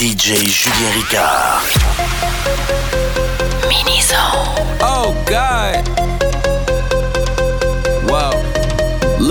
DJ Julien Ricard. Mini-zone. Oh God.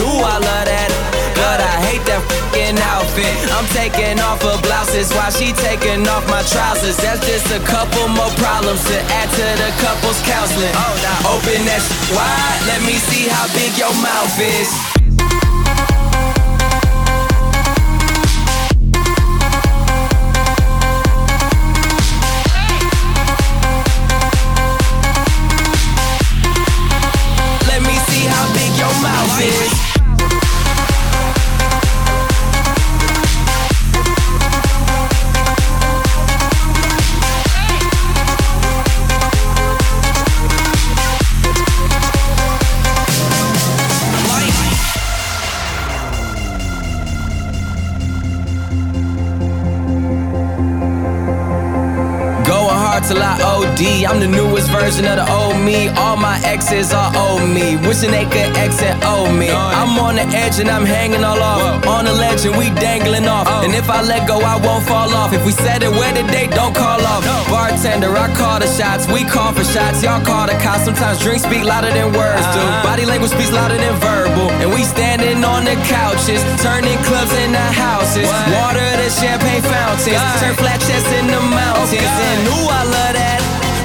ooh, I love that. But I hate that fucking outfit. I'm taking off her blouses while she taking off my trousers. That's just a couple more problems to add to the couple's counseling. Oh, now open that wide. Let me see how big your mouth is. Version of the old me. All my exes are old me. Wishing they could exit old me. I'm on the edge and I'm hanging all off. On the ledge and we dangling off. Oh. And if I let go, I won't fall off. If we said it where today, don't call off. Bartender, I call the shots. We call for shots. Y'all call the cops. Sometimes drinks speak louder than words do. Uh-huh. Body language speaks louder than verbal. And we standing on the couches, turning clubs into houses. Water to champagne fountains. Turn flat chests in the mountains. And ooh, I love that.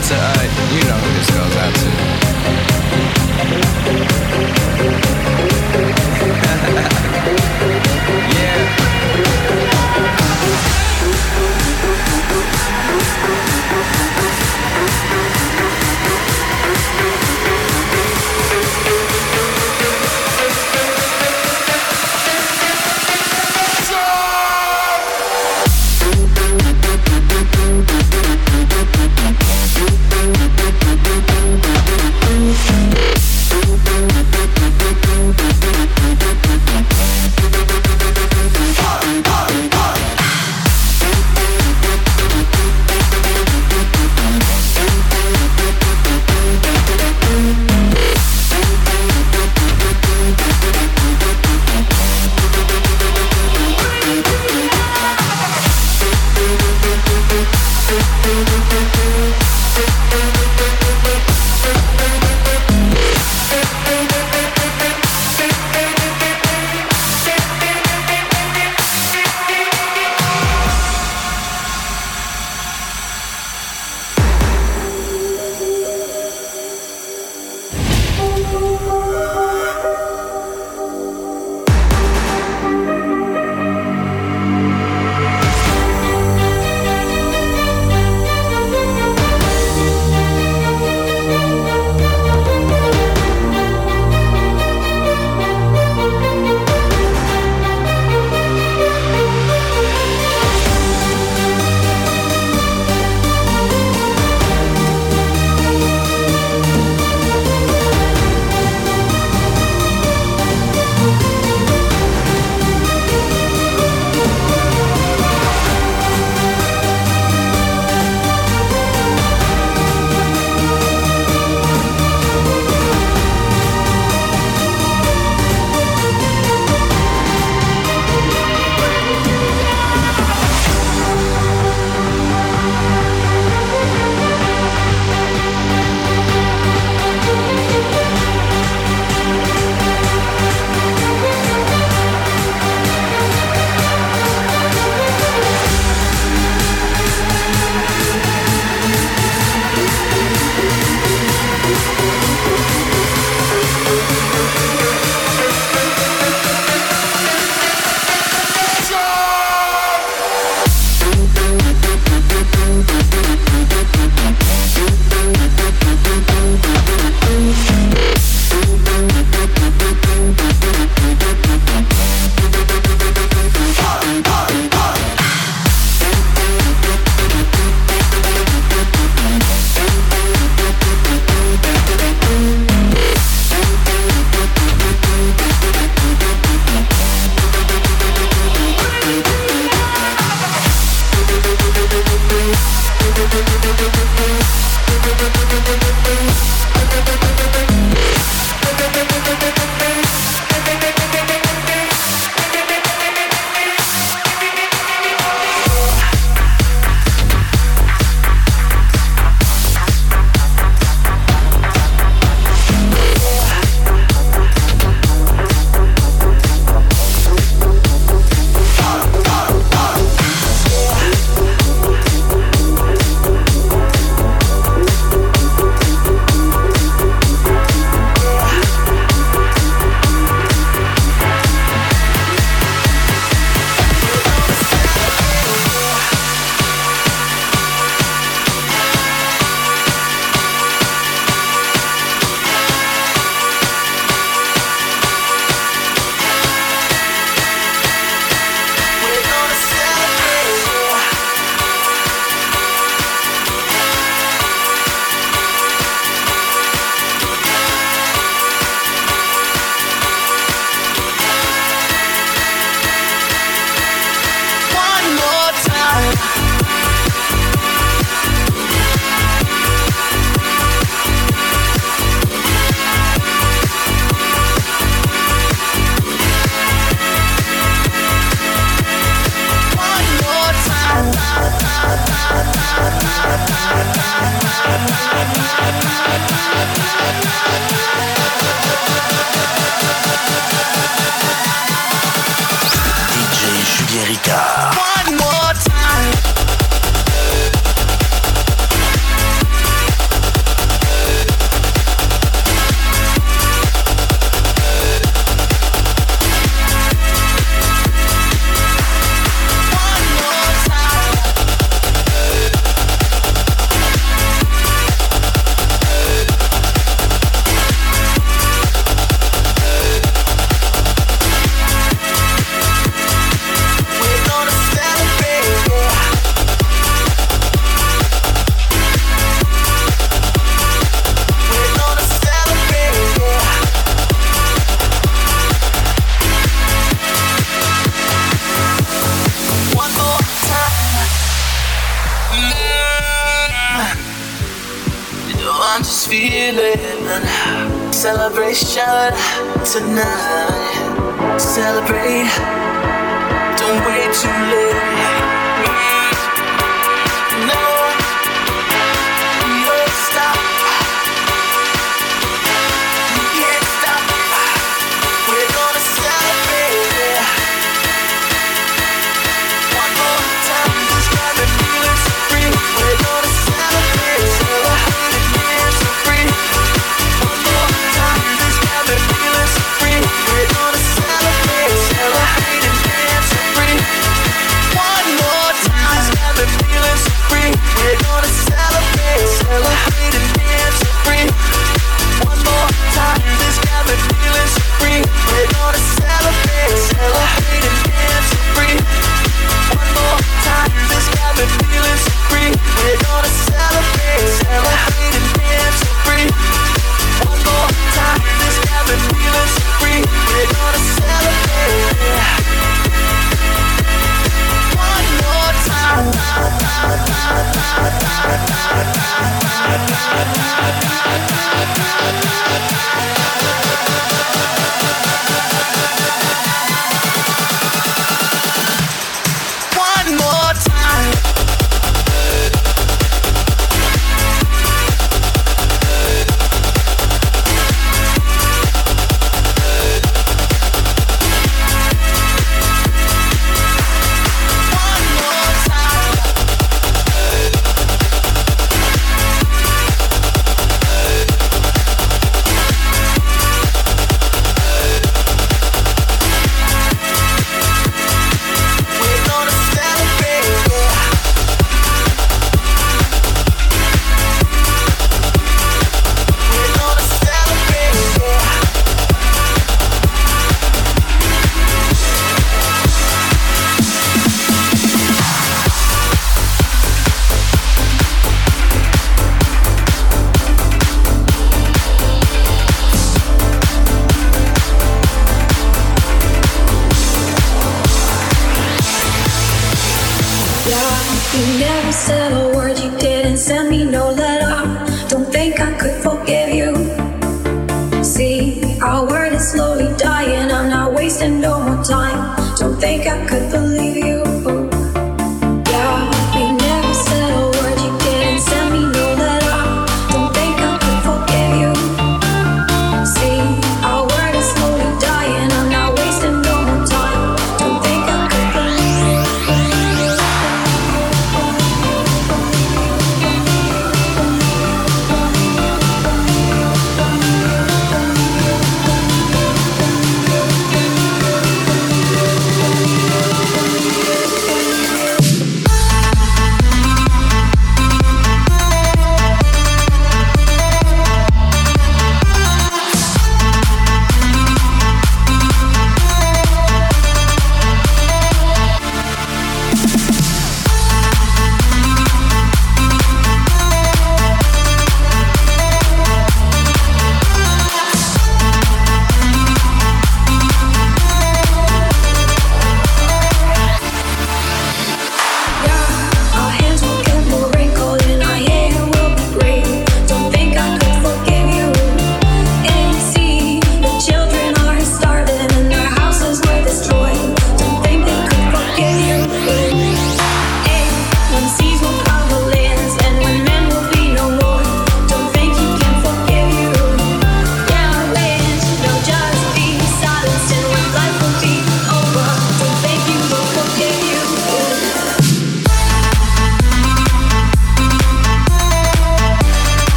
Out to, uh, you know who this goes out to.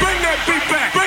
Bring that beat back.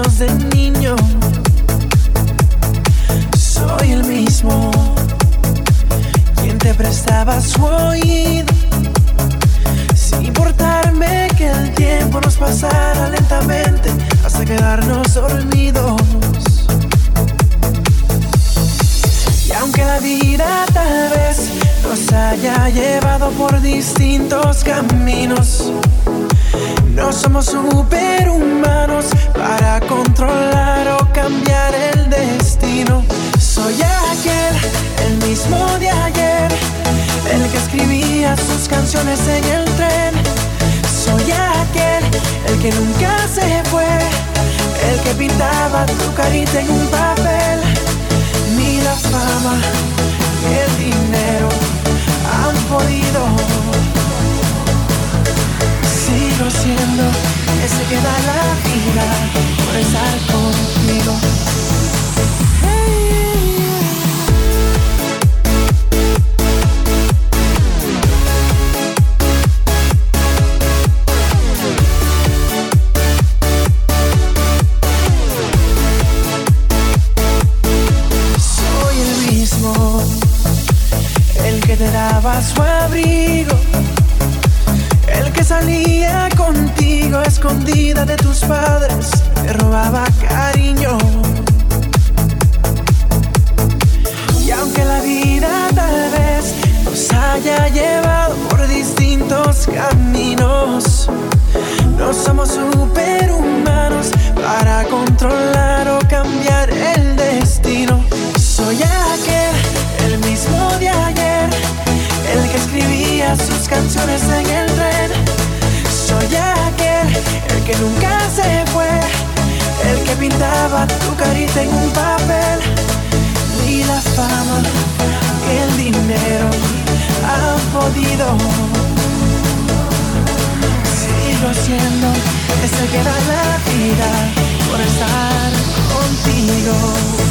de niño. Soy el mismo quien te prestaba su oído. Sin importarme que el tiempo nos pasara lentamente hasta quedarnos dormidos. Y aunque la vida tal vez nos haya llevado por distintos caminos no somos superhumanos para controlar o cambiar el destino. Soy aquel, el mismo de ayer, el que escribía sus canciones en el tren. Soy aquel, el que nunca se fue, el que pintaba tu carita en un papel. Ni la fama, ni el dinero han podido vida por pintaba tu carita en un papel. Ni la fama, el dinero han podido. Sigo siendo ese que da la vida por estar contigo.